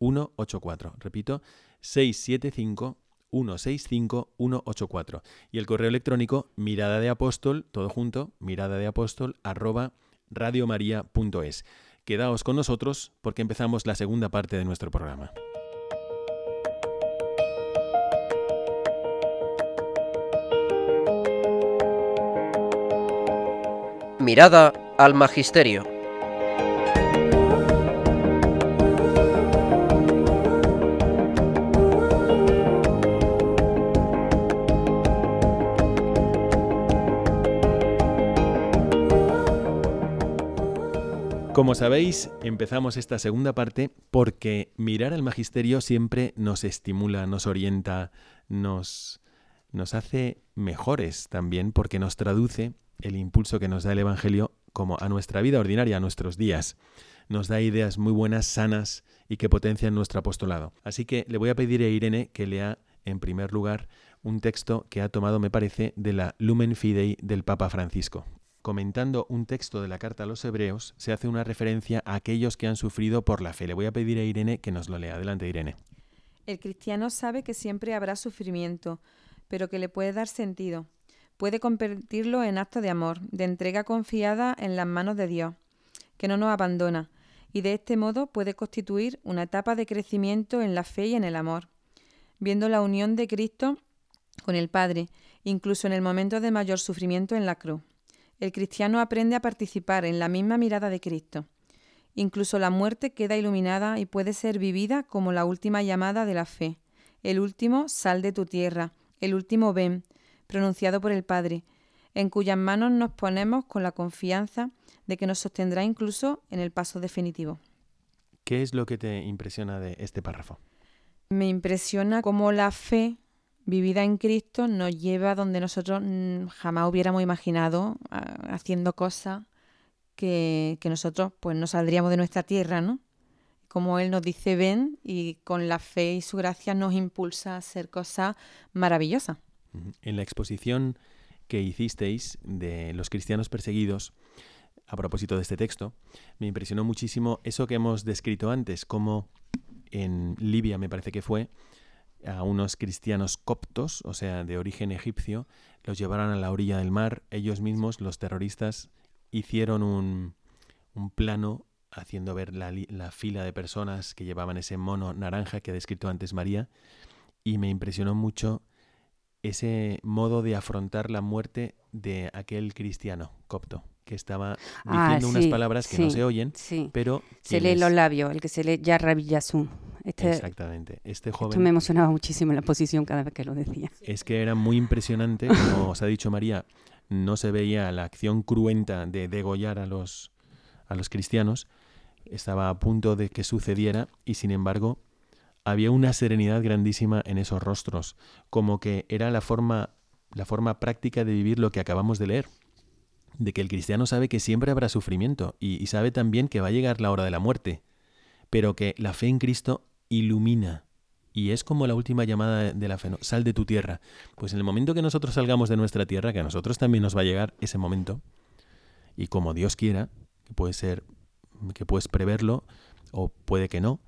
C: 184. Repito, 675 165 184. Y el correo electrónico mirada de apóstol, todo junto, mirada de apóstol arroba radiomaria.es. Quedaos con nosotros porque empezamos la segunda parte de nuestro programa.
F: Mirada al Magisterio.
C: Como sabéis, empezamos esta segunda parte porque mirar al magisterio siempre nos estimula, nos orienta, nos, nos hace mejores también porque nos traduce el impulso que nos da el Evangelio como a nuestra vida ordinaria, a nuestros días. Nos da ideas muy buenas, sanas y que potencian nuestro apostolado. Así que le voy a pedir a Irene que lea en primer lugar un texto que ha tomado, me parece, de la Lumen Fidei del Papa Francisco. Comentando un texto de la carta a los hebreos, se hace una referencia a aquellos que han sufrido por la fe. Le voy a pedir a Irene que nos lo lea. Adelante, Irene.
E: El cristiano sabe que siempre habrá sufrimiento, pero que le puede dar sentido puede convertirlo en acto de amor, de entrega confiada en las manos de Dios, que no nos abandona, y de este modo puede constituir una etapa de crecimiento en la fe y en el amor, viendo la unión de Cristo con el Padre, incluso en el momento de mayor sufrimiento en la cruz. El cristiano aprende a participar en la misma mirada de Cristo. Incluso la muerte queda iluminada y puede ser vivida como la última llamada de la fe. El último, sal de tu tierra. El último, ven pronunciado por el Padre, en cuyas manos nos ponemos con la confianza de que nos sostendrá incluso en el paso definitivo.
C: ¿Qué es lo que te impresiona de este párrafo?
E: Me impresiona cómo la fe vivida en Cristo nos lleva donde nosotros mm, jamás hubiéramos imaginado, haciendo cosas que, que, nosotros pues no saldríamos de nuestra tierra, ¿no? Como Él nos dice ven y con la fe y su gracia nos impulsa a hacer cosas maravillosas.
C: En la exposición que hicisteis de los cristianos perseguidos, a propósito de este texto, me impresionó muchísimo eso que hemos descrito antes, como en Libia me parece que fue, a unos cristianos coptos, o sea, de origen egipcio, los llevaron a la orilla del mar, ellos mismos, los terroristas, hicieron un, un plano haciendo ver la, la, fila de personas que llevaban ese mono naranja que ha descrito antes María, y me impresionó mucho ese modo de afrontar la muerte de aquel cristiano copto que estaba ah, diciendo unas palabras que no se oyen, pero
D: se lee los labios, el que se lee Yarra Villasum.
C: Este, Exactamente. Este joven.
D: Esto me emocionaba muchísimo la posición cada vez que lo decía.
C: Es que era muy impresionante, como os ha dicho María, no se veía la acción cruenta de degollar a los a los cristianos, estaba a punto de que sucediera y sin embargo había una serenidad grandísima en esos rostros, como que era la forma, la forma práctica de vivir lo que acabamos de leer, de que el cristiano sabe que siempre habrá sufrimiento y, sabe también que va a llegar la hora de la muerte, pero que la fe en Cristo ilumina, y es como la última llamada de la fe, sal de tu tierra. Pues en el momento que nosotros salgamos de nuestra tierra, que a nosotros también nos va a llegar ese momento, y como Dios quiera, que puede ser, que puedes preverlo, o puede que no,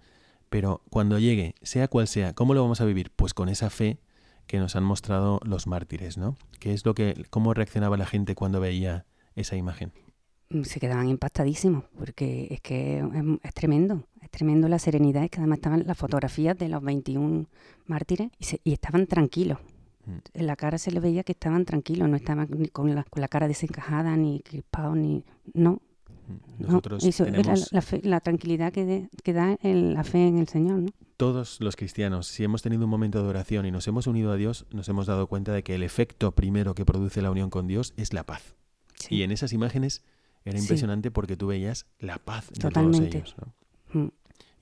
C: pero cuando llegue, sea cual sea, ¿cómo lo vamos a vivir? Pues con esa fe que nos han mostrado los mártires, ¿no? ¿Qué es lo que, cómo reaccionaba la gente cuando veía esa imagen?
D: Mm, se quedaban impactadísimos, porque es que es, es tremendo, es tremendo la serenidad, es que además estaban las fotografías de los 21 mártires y, se- y estaban tranquilos.
C: Mm.
D: En la cara se les veía que estaban tranquilos, no estaban ni con la, con la cara desencajada, ni crispados, ni... No, no,
C: Nosotros
D: eso
C: tenemos
D: la, fe- la tranquilidad que, de- que da el- la fe en el Señor, ¿no?
C: todos los cristianos, si hemos tenido un momento de oración y nos hemos unido a Dios, nos hemos dado cuenta de que el efecto primero que produce la unión con Dios es la paz.
D: Sí.
C: Y en esas imágenes era
D: Sí.
C: impresionante porque tú veías la paz de
D: Totalmente.
C: todos ellos. ¿no?
D: Mm.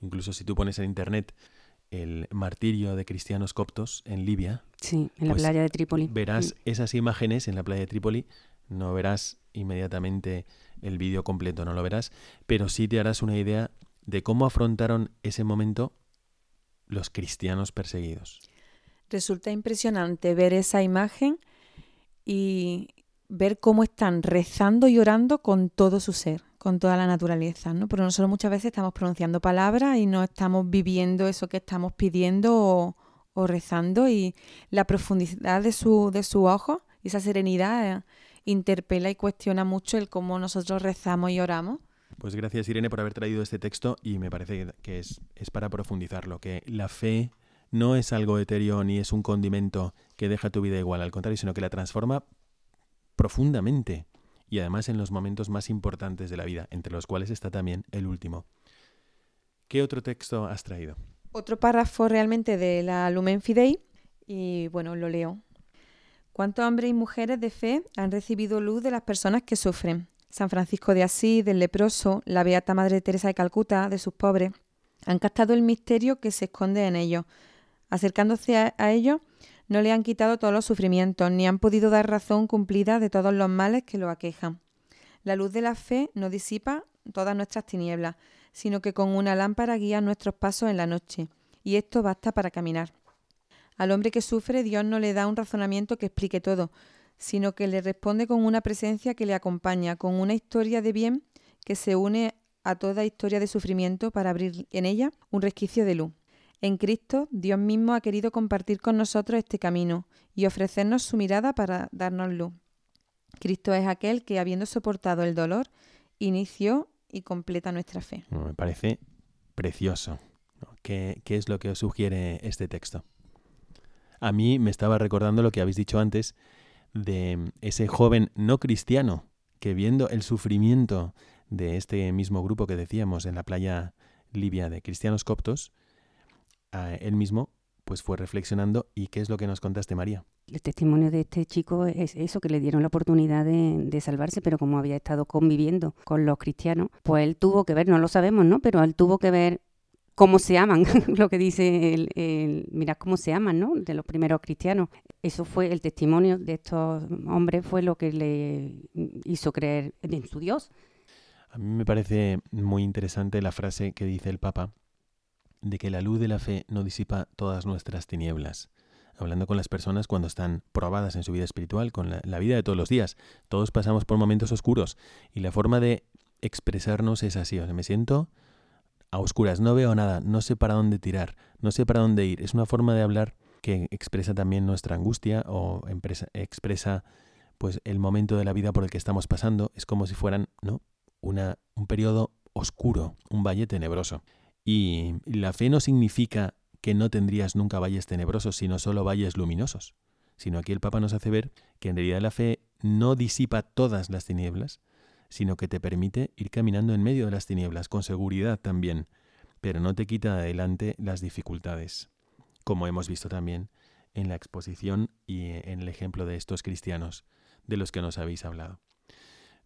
C: Incluso si tú pones en internet el martirio de cristianos coptos en Libia,
D: Sí, en la
C: Pues
D: playa de Trípoli.
C: verás esas imágenes en la playa de Trípoli, no verás inmediatamente el vídeo completo, no lo verás, pero sí te harás una idea de cómo afrontaron ese momento los cristianos perseguidos.
E: Resulta impresionante ver esa imagen y ver cómo están rezando y orando con todo su ser, con toda la naturaleza, ¿no? Porque nosotros muchas veces estamos pronunciando palabras y no estamos viviendo eso que estamos pidiendo o, o rezando y la profundidad de su, de su ojo y esa serenidad eh, interpela y cuestiona mucho el cómo nosotros rezamos y oramos.
C: Pues gracias Irene por haber traído este texto y me parece que es, es para profundizarlo, que la fe no es algo etéreo ni es un condimento que deja tu vida igual, al contrario, sino que la transforma profundamente y además en los momentos más importantes de la vida, entre los cuales está también el último. ¿Qué otro texto has traído?
E: Otro párrafo realmente de la Lumen Fidei y bueno, lo leo. ¿Cuántos hombres y mujeres de fe han recibido luz de las personas que sufren? San Francisco de Asís, del leproso, la Beata Madre Teresa de Calcuta, de sus pobres, han captado el misterio que se esconde en ellos. Acercándose a, a ellos, no le han quitado todos los sufrimientos, ni han podido dar razón cumplida de todos los males que lo aquejan. La luz de la fe no disipa todas nuestras tinieblas, sino que con una lámpara guía nuestros pasos en la noche, y esto basta para caminar. Al hombre que sufre, Dios no le da un razonamiento que explique todo, sino que le responde con una presencia que le acompaña, con una historia de bien que se une a toda historia de sufrimiento para abrir en ella un resquicio de luz. En Cristo, Dios mismo ha querido compartir con nosotros este camino y ofrecernos su mirada para darnos luz. Cristo es aquel que, habiendo soportado el dolor, inició y completa nuestra fe.
C: Me parece precioso. ¿no? ¿Qué, ¿Qué es lo que os sugiere este texto? A mí me estaba recordando lo que habéis dicho antes de ese joven no cristiano que viendo el sufrimiento de este mismo grupo que decíamos en la playa libia de cristianos coptos, a él mismo pues fue reflexionando y qué es lo que nos contaste María.
D: El testimonio de este chico es eso, que le dieron la oportunidad de, de salvarse, pero como había estado conviviendo con los cristianos, pues él tuvo que ver, no lo sabemos, ¿no? Pero él tuvo que ver cómo se aman, [LAUGHS] lo que dice el, el mirad cómo se aman, ¿no? De los primeros cristianos. Eso fue el testimonio de estos hombres, fue lo que le hizo creer en su Dios.
C: A mí me parece muy interesante la frase que dice el Papa de que la luz de la fe no disipa todas nuestras tinieblas. Hablando con las personas cuando están probadas en su vida espiritual, con la, la vida de todos los días. Todos pasamos por momentos oscuros y la forma de expresarnos es así. O sea, me siento a oscuras, no veo nada, no sé para dónde tirar, no sé para dónde ir. Es una forma de hablar que expresa también nuestra angustia o expresa pues el momento de la vida por el que estamos pasando. Es como si fueran, ¿no? Un periodo oscuro, un valle tenebroso. Y la fe no significa que no tendrías nunca valles tenebrosos, sino solo valles luminosos. Sino aquí el Papa nos hace ver que en realidad la fe no disipa todas las tinieblas, sino que te permite ir caminando en medio de las tinieblas, con seguridad también, pero no te quita adelante las dificultades, como hemos visto también en la exposición y en el ejemplo de estos cristianos de los que nos habéis hablado.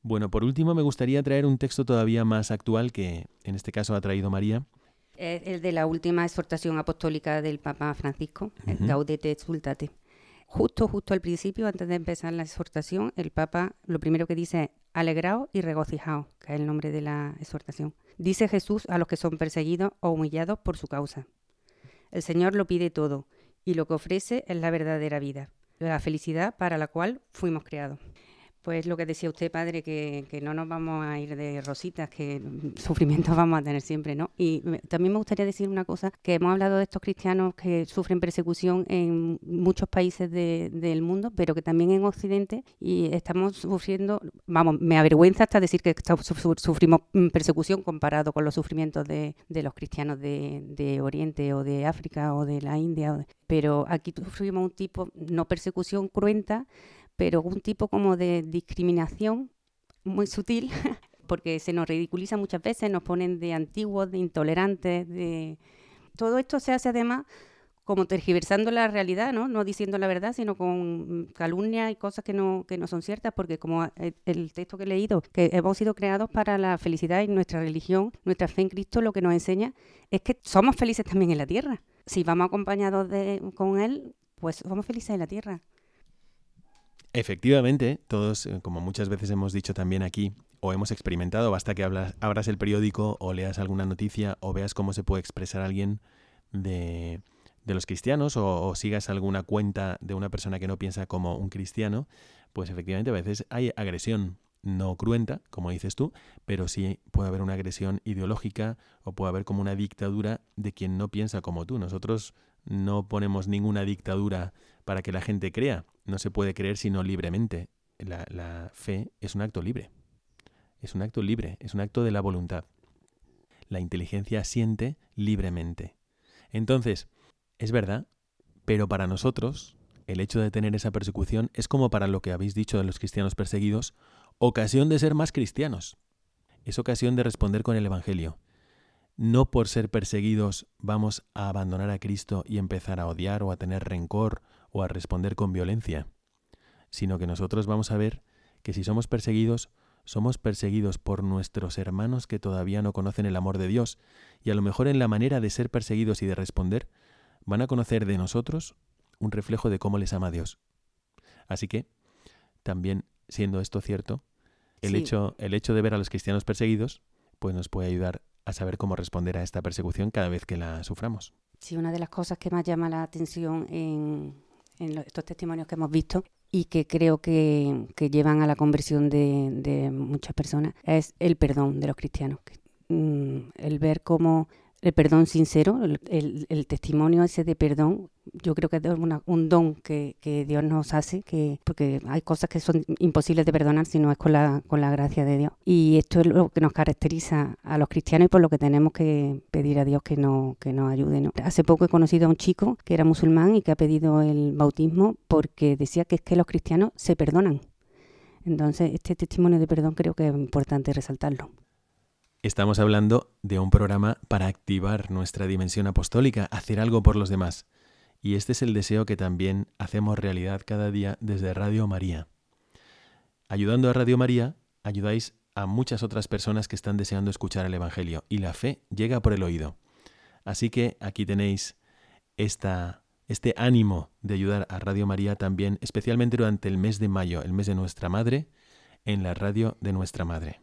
C: Bueno, por último me gustaría traer un texto todavía más actual que en este caso ha traído María,
D: Es el de la última exhortación apostólica del Papa Francisco, el Gaudete Exultate. Justo, justo al principio, antes de empezar la exhortación, el Papa lo primero que dice es alegraos y regocijaos, que es el nombre de la exhortación. Dice Jesús a los que son perseguidos o humillados por su causa. El Señor lo pide todo y lo que ofrece es la verdadera vida, la felicidad para la cual fuimos creados. Pues lo que decía usted, padre, que, no nos vamos a ir de rositas, que [LAUGHS] sufrimientos vamos a tener siempre, ¿no? Y también me gustaría decir una cosa, que hemos hablado de estos cristianos que sufren persecución en muchos países del mundo, pero que también en Occidente y estamos sufriendo, vamos, me avergüenza hasta decir que sufrimos persecución comparado con los sufrimientos de, los cristianos de, Oriente o de África o de la India, pero aquí sufrimos un tipo, no persecución cruenta, pero un tipo como de discriminación muy sutil, [LAUGHS] porque se nos ridiculiza muchas veces, nos ponen de antiguos, de intolerantes, de... Todo esto se hace además como tergiversando la realidad, ¿no? No diciendo la verdad, sino con calumnia y cosas que no, que no son ciertas, porque como el texto que he leído, que hemos sido creados para la felicidad y nuestra religión, nuestra fe en Cristo, lo que nos enseña es que somos felices también en la tierra. Si vamos acompañados de, con Él, pues somos felices en la tierra.
C: Efectivamente, todos, eh, como muchas veces hemos dicho también aquí, o hemos experimentado, basta que abras el periódico o leas alguna noticia o veas cómo se puede expresar alguien de, los cristianos o, sigas alguna cuenta de una persona que no piensa como un cristiano, pues efectivamente a veces hay agresión no cruenta, como dices tú, pero sí puede haber una agresión ideológica o puede haber como una dictadura de quien no piensa como tú. Nosotros no ponemos ninguna dictadura para que la gente crea. No se puede creer sino libremente. La, fe es un acto libre. Es un acto libre, es un acto de la voluntad. La inteligencia siente libremente. Entonces, es verdad, pero para nosotros el hecho de tener esa persecución es como para lo que habéis dicho de los cristianos perseguidos, ocasión de ser más cristianos. Es ocasión de responder con el Evangelio. No por ser perseguidos vamos a abandonar a Cristo y empezar a odiar o a tener rencor o a responder con violencia, sino que nosotros vamos a ver que si somos perseguidos, somos perseguidos por nuestros hermanos que todavía no conocen el amor de Dios, y a lo mejor en la manera de ser perseguidos y de responder, van a conocer de nosotros un reflejo de cómo les ama Dios. Así que, también siendo esto cierto, el, hecho, el hecho de ver a los cristianos perseguidos, pues nos puede ayudar a saber cómo responder a esta persecución cada vez que la suframos.
D: Sí, una de las cosas que más llama la atención en, estos testimonios que hemos visto y que creo que, llevan a la conversión de, muchas personas es el perdón de los cristianos. Mm, el ver cómo el perdón sincero, el, testimonio ese de perdón, yo creo que es un don que, Dios nos hace, que, porque hay cosas que son imposibles de perdonar si no es con la, con la gracia de Dios. Y esto es lo que nos caracteriza a los cristianos y por lo que tenemos que pedir a Dios que, no, que nos ayude. Hace poco he conocido a un chico que era musulmán y que ha pedido el bautismo porque decía que es que los cristianos se perdonan. Entonces, este testimonio de perdón creo que es importante resaltarlo.
C: Estamos hablando de un programa para activar nuestra dimensión apostólica, hacer algo por los demás. Y este es el deseo que también hacemos realidad cada día desde Radio María. Ayudando a Radio María, ayudáis a muchas otras personas que están deseando escuchar el Evangelio y la fe llega por el oído. Así que aquí tenéis este ánimo de ayudar a Radio María también, especialmente durante el mes de mayo, el mes de nuestra Madre, en la radio de nuestra Madre.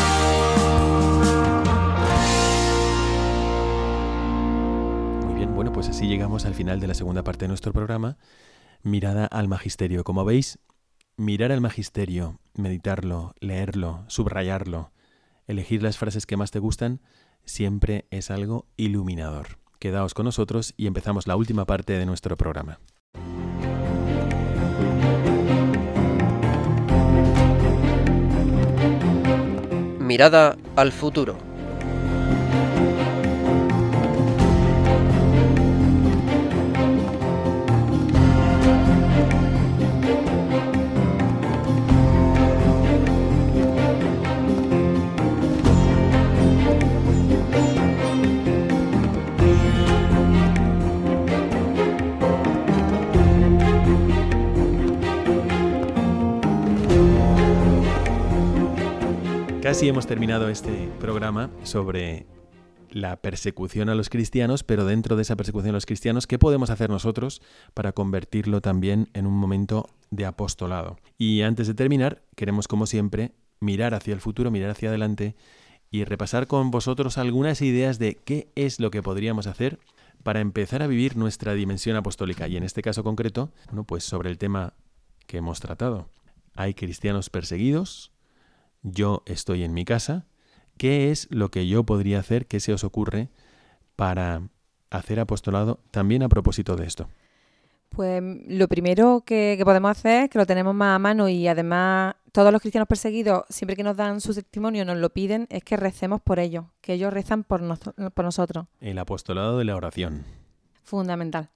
C: Pues así llegamos al final de la segunda parte de nuestro programa, Mirada al Magisterio. Como veis, mirar al Magisterio, meditarlo, leerlo, subrayarlo, elegir las frases que más te gustan, siempre es algo iluminador. Quedaos con nosotros y empezamos la última parte de nuestro programa.
F: Mirada al futuro.
C: Casi hemos terminado este programa sobre la persecución a los cristianos, pero dentro de esa persecución a los cristianos, ¿qué podemos hacer nosotros para convertirlo también en un momento de apostolado? Y antes de terminar, queremos, como siempre, mirar hacia el futuro, mirar hacia adelante y repasar con vosotros algunas ideas de qué es lo que podríamos hacer para empezar a vivir nuestra dimensión apostólica. Y en este caso concreto, bueno, pues sobre el tema que hemos tratado. Hay cristianos perseguidos, yo estoy en mi casa, ¿qué es lo que yo podría hacer? ¿Qué se os ocurre para hacer apostolado también a propósito de esto?
E: Pues lo primero que, podemos hacer, que lo tenemos más a mano y además todos los cristianos perseguidos, siempre que nos dan su testimonio, nos lo piden, es que recemos por ellos, que ellos rezan por, por nosotros.
C: El apostolado de la oración.
E: Fundamental.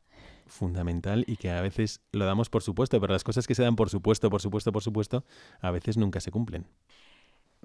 C: Fundamental y que a veces lo damos por supuesto, pero las cosas que se dan por supuesto, por supuesto, por supuesto, a veces nunca se cumplen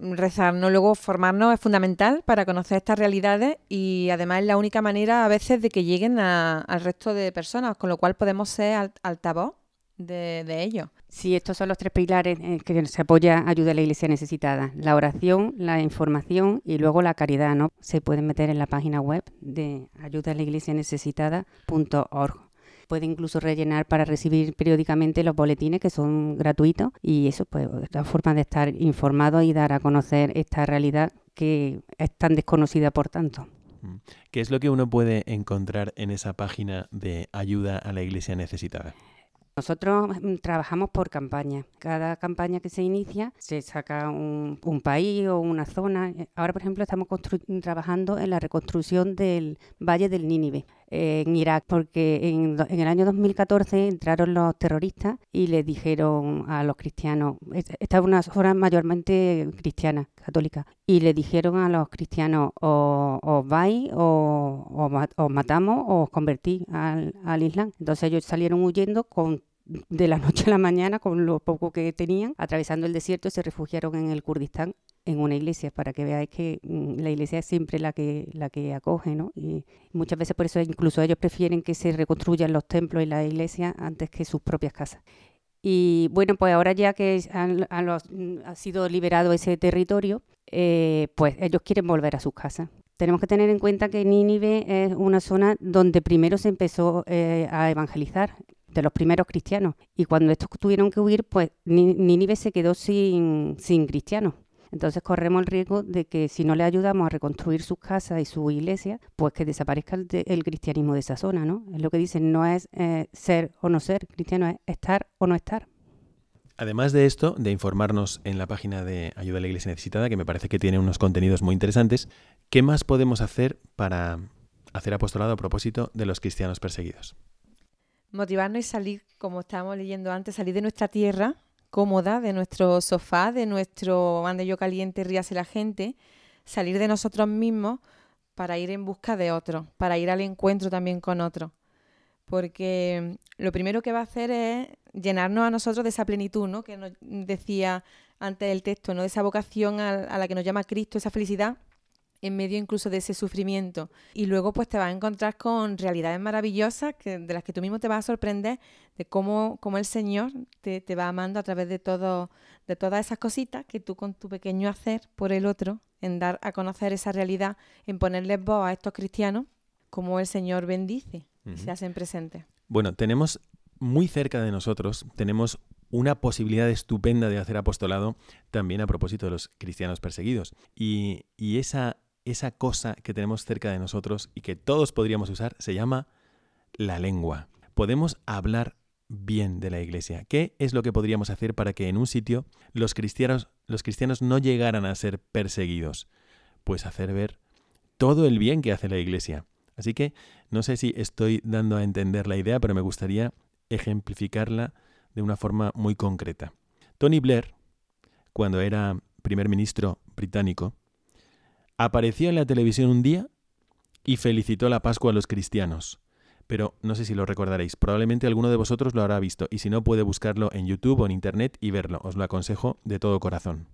E: rezarnos, luego formarnos es fundamental para conocer estas realidades y además es la única manera a veces de que lleguen al resto de personas, con lo cual podemos ser altavoz de, de ellos.
D: Sí, estos son los tres pilares en que se apoya ayuda a la iglesia necesitada. La oración, la información y luego la caridad, ¿no? Se pueden meter en la página web de ayuda a la iglesia necesitada.org puede incluso rellenar para recibir periódicamente los boletines que son gratuitos y eso pues la forma de estar informado y dar a conocer esta realidad que es tan desconocida por tanto.
C: Mm. ¿Qué es lo que uno puede encontrar en esa página de ayuda a la iglesia necesitada?
D: Nosotros mm, trabajamos por campaña. Cada campaña que se inicia se saca un, país o una zona. Ahora, por ejemplo, estamos trabajando en la reconstrucción del Valle del Nínive en Irak, porque en, el año 2014 entraron los terroristas y les dijeron a los cristianos, esta es una zona mayormente cristiana, católica, y le dijeron a los cristianos, o os vais, o os matamos, o os convertís al, al Islam. Entonces ellos salieron huyendo con de la [LAUGHS] noche a la mañana con lo poco que tenían, atravesando el desierto, se refugiaron en el Kurdistán en una iglesia para que veáis que mm, la iglesia es siempre la que la que acoge, ¿no? Y muchas veces por eso incluso ellos prefieren que se reconstruyan los templos y las iglesias antes que sus propias casas. Y bueno, pues ahora ya que mm, ha sido liberado ese territorio, eh, pues ellos quieren volver a sus casas. Tenemos que tener en cuenta que Nínive es una zona donde primero se empezó eh, a evangelizar de los primeros cristianos. Y cuando estos tuvieron que huir, pues Nínive se quedó sin, sin cristianos. Entonces corremos el riesgo de que si no le ayudamos a reconstruir sus casas y su iglesia, pues que desaparezca el, cristianismo de esa zona, ¿no? Es lo que dicen, no es eh, ser o no ser cristiano, es estar o no estar.
C: Además de esto, de informarnos en la página de Ayuda a la Iglesia Necesitada, que me parece que tiene unos contenidos muy interesantes, ¿qué más podemos hacer para hacer apostolado a propósito de los cristianos perseguidos?
E: Motivarnos y salir, como estábamos leyendo antes, salir de nuestra tierra cómoda, de nuestro sofá, de nuestro ande yo caliente, ríase la gente, salir de nosotros mismos para ir en busca de otro, para ir al encuentro también con otro. Porque lo primero que va a hacer es llenarnos a nosotros de esa plenitud, ¿no? Que nos decía antes el texto, ¿no? De esa vocación a, a la que nos llama Cristo, esa felicidad en medio incluso de ese sufrimiento. Y luego pues te vas a encontrar con realidades maravillosas que, de las que tú mismo te vas a sorprender de cómo, cómo el Señor te, te, va amando a través de, todo, de todas esas cositas que tú con tu pequeño hacer por el otro, en dar a conocer esa realidad, en ponerles voz a estos cristianos, como el Señor bendice y se hacen presentes.
C: Bueno, tenemos muy cerca de nosotros, tenemos una posibilidad estupenda de hacer apostolado también a propósito de los cristianos perseguidos. Y, y esa esa cosa que tenemos cerca de nosotros y que todos podríamos usar se llama la lengua. Podemos hablar bien de la iglesia. ¿Qué es lo que podríamos hacer para que en un sitio los cristianos, los cristianos no llegaran a ser perseguidos? Pues hacer ver todo el bien que hace la iglesia. Así que no sé si estoy dando a entender la idea, pero me gustaría ejemplificarla de una forma muy concreta. Tony Blair, cuando era primer ministro británico, apareció en la televisión un día y felicitó la Pascua a los cristianos. Pero no sé si lo recordaréis, probablemente alguno de vosotros lo habrá visto y si no puede buscarlo en YouTube o en Internet y verlo, os lo aconsejo de todo corazón.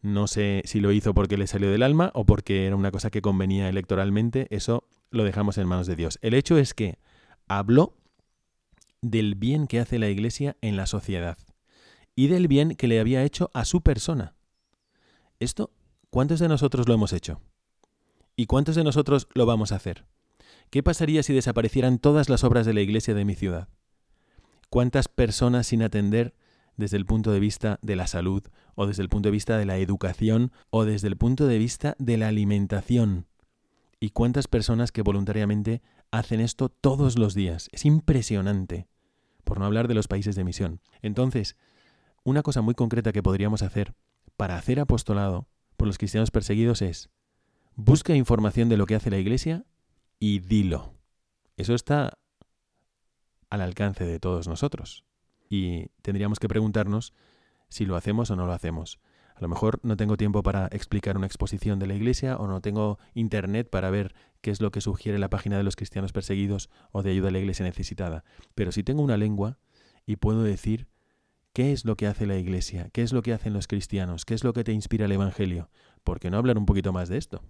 C: No sé si lo hizo porque le salió del alma o porque era una cosa que convenía electoralmente, eso lo dejamos en manos de Dios. El hecho es que habló del bien que hace la Iglesia en la sociedad y del bien que le había hecho a su persona. Esto ¿Cuántos de nosotros lo hemos hecho? ¿Y cuántos de nosotros lo vamos a hacer? ¿Qué pasaría si desaparecieran todas las obras de la iglesia de mi ciudad? ¿Cuántas personas sin atender desde el punto de vista de la salud, o desde el punto de vista de la educación, o desde el punto de vista de la alimentación? ¿Y cuántas personas que voluntariamente hacen esto todos los días? Es impresionante, por no hablar de los países de misión. Entonces, una cosa muy concreta que podríamos hacer para hacer apostolado por los cristianos perseguidos es, busca información de lo que hace la Iglesia y dilo. Eso está al alcance de todos nosotros. Y tendríamos que preguntarnos si lo hacemos o no lo hacemos. A lo mejor no tengo tiempo para explicar una exposición de la Iglesia o no tengo internet para ver qué es lo que sugiere la página de los cristianos perseguidos o de ayuda a la Iglesia necesitada. Pero si tengo una lengua y puedo decir ¿Qué es lo que hace la Iglesia? ¿Qué es lo que hacen los cristianos? ¿Qué es lo que te inspira el Evangelio? ¿Por qué no hablar un poquito más de esto?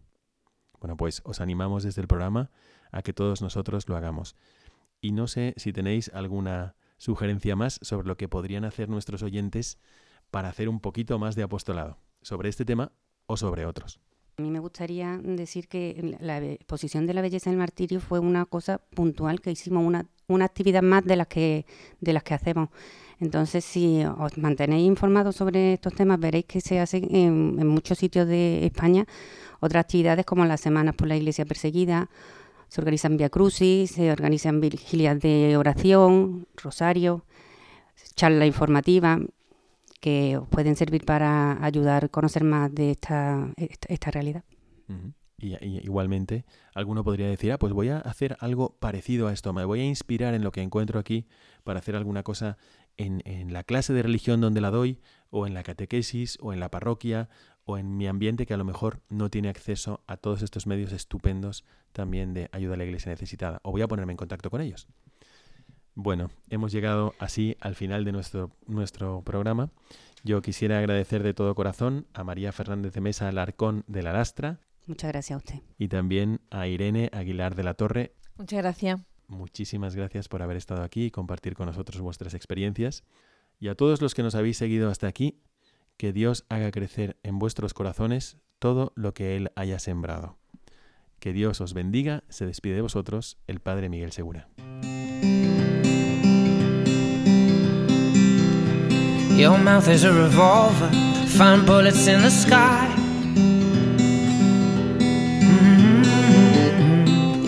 C: Bueno, pues os animamos desde el programa a que todos nosotros lo hagamos. Y no sé si tenéis alguna sugerencia más sobre lo que podrían hacer nuestros oyentes para hacer un poquito más de apostolado, sobre este tema o sobre otros.
D: A mí me gustaría decir que la exposición de la belleza del martirio fue una cosa puntual que hicimos, una, una actividad más de las que, de las que hacemos. Entonces, si os mantenéis informados sobre estos temas, veréis que se hacen en, muchos sitios de España otras actividades como las semanas por la Iglesia perseguida, se organizan via crucis, se organizan vigilias de oración, rosario, charlas informativas que pueden servir para ayudar a conocer más de esta, esta, realidad.
C: Y, igualmente, alguno podría decir, ah, pues voy a hacer algo parecido a esto, me voy a inspirar en lo que encuentro aquí para hacer alguna cosa en, la clase de religión donde la doy, o en la catequesis, o en la parroquia, o en mi ambiente que a lo mejor no tiene acceso a todos estos medios estupendos también de ayuda a la iglesia necesitada. O voy a ponerme en contacto con ellos. Bueno, hemos llegado así al final de nuestro, nuestro programa. Yo quisiera agradecer de todo corazón a María Fernández de Mesa Alarcón de la Lastra.
D: Muchas gracias a usted.
C: Y también a Irene Aguilar de la Torre.
E: Muchas gracias.
C: Muchísimas gracias por haber estado aquí y compartir con nosotros vuestras experiencias. Y a todos los que nos habéis seguido hasta aquí, que Dios haga crecer en vuestros corazones todo lo que Él haya sembrado. Que Dios os bendiga. Se despide de vosotros el Padre Miguel Segura.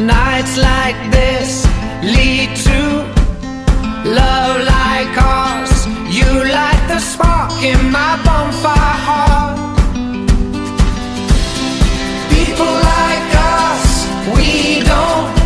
C: Nights like this lead to love
B: like ours. You light the spark in my bonfire heart. People like us, we don't.